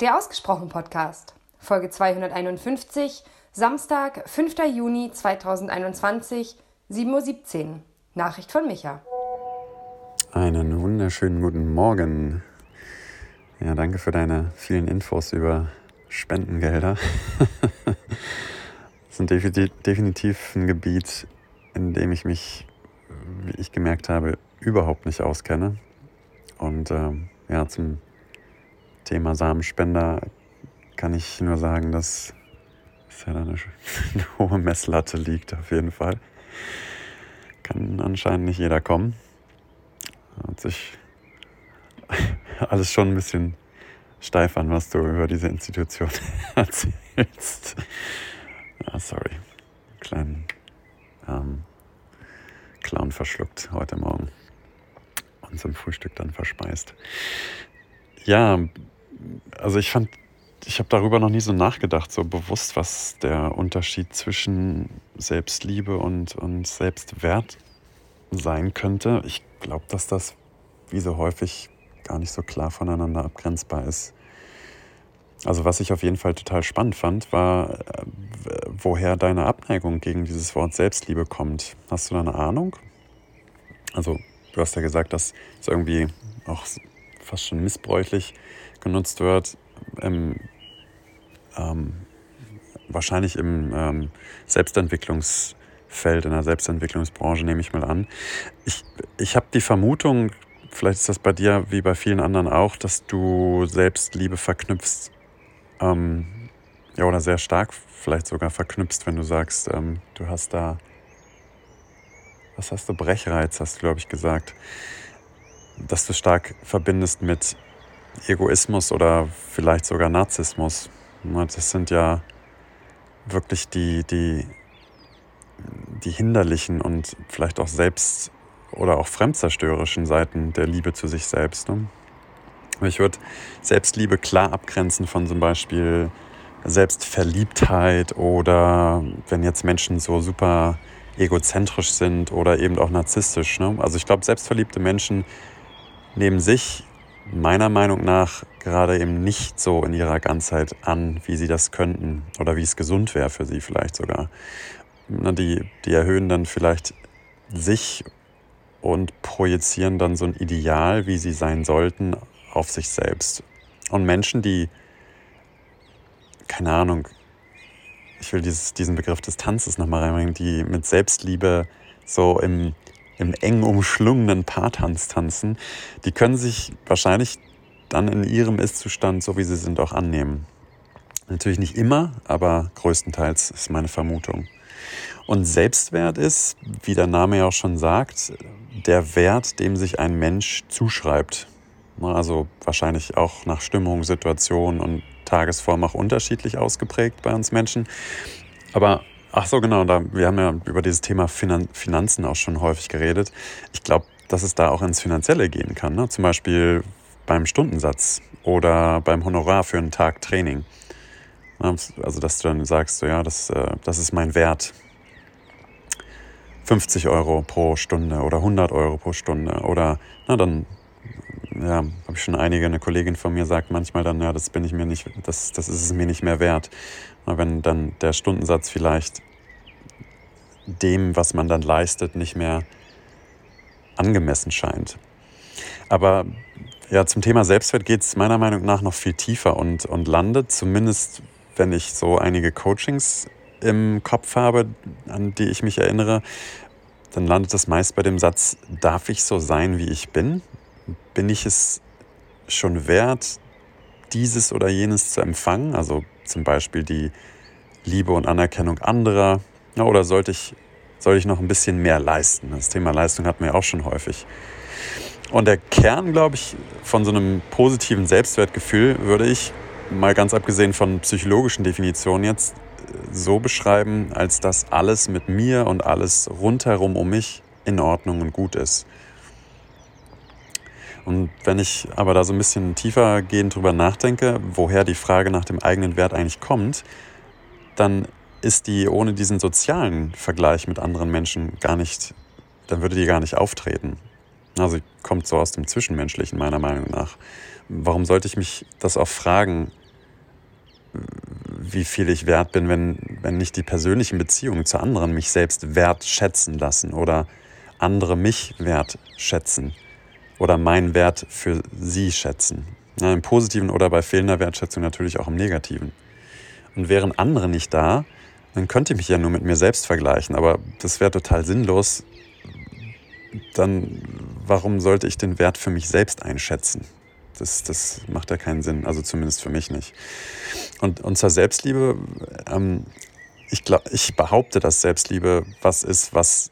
Der Ausgesprochen Podcast, Folge 251, Samstag, 5. Juni 2021, 7.17 Uhr. Nachricht von Micha. Einen wunderschönen guten Morgen. Ja, danke für deine vielen Infos über Spendengelder. das ist definitiv ein Gebiet, in dem ich mich, wie ich gemerkt habe, überhaupt nicht auskenne. Und ähm, ja, zum Thema Samenspender kann ich nur sagen, dass es ja eine, eine hohe Messlatte liegt, auf jeden Fall. Kann anscheinend nicht jeder kommen. Hat sich alles schon ein bisschen steif an, was du über diese Institution erzählst. Ah, sorry. Kleinen ähm, Clown verschluckt heute Morgen und zum Frühstück dann verspeist. Ja, also ich fand, ich habe darüber noch nie so nachgedacht, so bewusst, was der Unterschied zwischen Selbstliebe und, und Selbstwert sein könnte. Ich glaube, dass das wie so häufig gar nicht so klar voneinander abgrenzbar ist. Also was ich auf jeden Fall total spannend fand, war, äh, woher deine Abneigung gegen dieses Wort Selbstliebe kommt. Hast du da eine Ahnung? Also du hast ja gesagt, dass es irgendwie auch fast schon missbräuchlich genutzt wird. Im, ähm, wahrscheinlich im ähm, Selbstentwicklungsfeld, in der Selbstentwicklungsbranche nehme ich mal an. Ich, ich habe die Vermutung, vielleicht ist das bei dir wie bei vielen anderen auch, dass du Selbstliebe verknüpfst, ähm, ja, oder sehr stark vielleicht sogar verknüpfst, wenn du sagst, ähm, du hast da, was hast du, Brechreiz, hast du, glaube ich, gesagt, dass du stark verbindest mit Egoismus oder vielleicht sogar Narzissmus. Das sind ja wirklich die, die, die hinderlichen und vielleicht auch selbst oder auch fremdzerstörerischen Seiten der Liebe zu sich selbst. Ne? Ich würde Selbstliebe klar abgrenzen von zum Beispiel Selbstverliebtheit oder wenn jetzt Menschen so super egozentrisch sind oder eben auch narzisstisch. Ne? Also ich glaube, selbstverliebte Menschen nehmen sich meiner Meinung nach gerade eben nicht so in ihrer Ganzheit an, wie sie das könnten oder wie es gesund wäre für sie vielleicht sogar. Die, die erhöhen dann vielleicht sich und projizieren dann so ein Ideal, wie sie sein sollten, auf sich selbst. Und Menschen, die, keine Ahnung, ich will dieses, diesen Begriff des Tanzes nochmal reinbringen, die mit Selbstliebe so im, im eng umschlungenen Paartanz tanzen, die können sich wahrscheinlich dann in ihrem Ist-Zustand, so wie sie sind, auch annehmen. Natürlich nicht immer, aber größtenteils ist meine Vermutung. Und Selbstwert ist, wie der Name ja auch schon sagt, der Wert, dem sich ein Mensch zuschreibt. Also wahrscheinlich auch nach Stimmung, Situation und Tagesform auch unterschiedlich ausgeprägt bei uns Menschen. Aber ach so, genau, da, wir haben ja über dieses Thema Finan Finanzen auch schon häufig geredet. Ich glaube, dass es da auch ins Finanzielle gehen kann. Ne? Zum Beispiel beim Stundensatz oder beim Honorar für einen Tag Training. Also, dass du dann sagst, so, ja, das, äh, das ist mein Wert. 50 Euro pro Stunde oder 100 Euro pro Stunde. Oder na, dann ja, habe ich schon einige, eine Kollegin von mir sagt manchmal dann, ja, das bin ich mir nicht, das, das ist es mir nicht mehr wert. Wenn dann der Stundensatz vielleicht dem, was man dann leistet, nicht mehr angemessen scheint. Aber ja, zum Thema Selbstwert geht es meiner Meinung nach noch viel tiefer und, und landet, zumindest wenn ich so einige Coachings im Kopf habe, an die ich mich erinnere, dann landet das meist bei dem Satz, darf ich so sein, wie ich bin? Bin ich es schon wert, dieses oder jenes zu empfangen? Also zum Beispiel die Liebe und Anerkennung anderer. Ja, oder sollte ich, soll ich noch ein bisschen mehr leisten? Das Thema Leistung hatten wir auch schon häufig. Und der Kern, glaube ich, von so einem positiven Selbstwertgefühl würde ich, mal ganz abgesehen von psychologischen Definitionen jetzt, so beschreiben, als dass alles mit mir und alles rundherum um mich in Ordnung und gut ist. Und wenn ich aber da so ein bisschen tiefer gehend drüber nachdenke, woher die Frage nach dem eigenen Wert eigentlich kommt, dann ist die ohne diesen sozialen Vergleich mit anderen Menschen gar nicht, dann würde die gar nicht auftreten. Also kommt so aus dem Zwischenmenschlichen meiner Meinung nach. Warum sollte ich mich das auch fragen, wie viel ich wert bin, wenn, wenn nicht die persönlichen Beziehungen zu anderen mich selbst wertschätzen lassen oder andere mich wertschätzen oder meinen Wert für sie schätzen. Ja, Im positiven oder bei fehlender Wertschätzung natürlich auch im negativen. Und wären andere nicht da, dann könnte ich mich ja nur mit mir selbst vergleichen, aber das wäre total sinnlos. Dann, warum sollte ich den Wert für mich selbst einschätzen? Das, das macht ja keinen Sinn, also zumindest für mich nicht. Und, und zur Selbstliebe, ähm, ich, glaub, ich behaupte, dass Selbstliebe was ist, was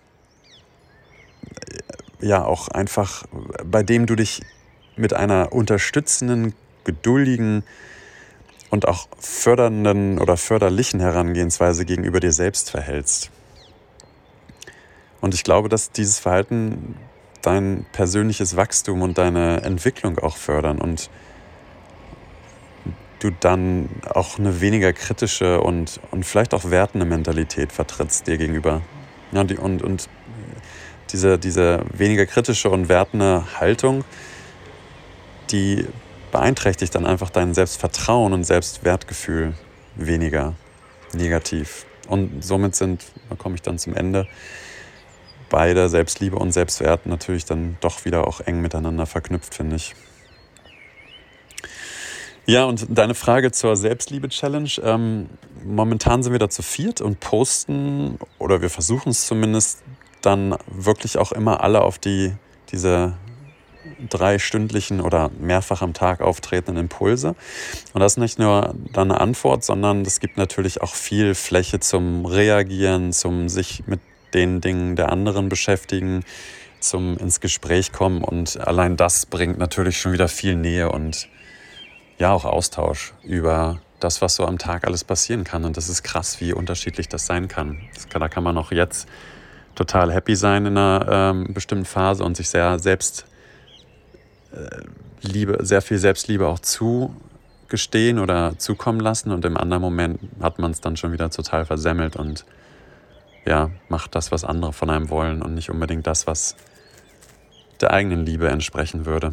ja auch einfach, bei dem du dich mit einer unterstützenden, geduldigen und auch fördernden oder förderlichen Herangehensweise gegenüber dir selbst verhältst. Und ich glaube, dass dieses Verhalten dein persönliches Wachstum und deine Entwicklung auch fördern und du dann auch eine weniger kritische und, und vielleicht auch wertende Mentalität vertrittst dir gegenüber. Ja, die, und, und diese, diese weniger kritische und wertende Haltung, die beeinträchtigt dann einfach dein Selbstvertrauen und Selbstwertgefühl weniger negativ. Und somit sind, da komme ich dann zum Ende, beide Selbstliebe und Selbstwert natürlich dann doch wieder auch eng miteinander verknüpft, finde ich. Ja, und deine Frage zur Selbstliebe-Challenge. Ähm, momentan sind wir da zu viert und posten, oder wir versuchen es zumindest, dann wirklich auch immer alle auf die, diese drei stündlichen oder mehrfach am Tag auftretenden Impulse. Und das ist nicht nur dann eine Antwort, sondern es gibt natürlich auch viel Fläche zum Reagieren, zum sich mit den Dingen der anderen beschäftigen, zum ins Gespräch kommen. Und allein das bringt natürlich schon wieder viel Nähe und ja auch Austausch über das, was so am Tag alles passieren kann. Und das ist krass, wie unterschiedlich das sein kann. Das kann da kann man auch jetzt total happy sein in einer ähm, bestimmten Phase und sich sehr selbst äh, Liebe, sehr viel Selbstliebe auch zugestehen oder zukommen lassen. Und im anderen Moment hat man es dann schon wieder total versemmelt und ja, macht das, was andere von einem wollen und nicht unbedingt das, was der eigenen Liebe entsprechen würde.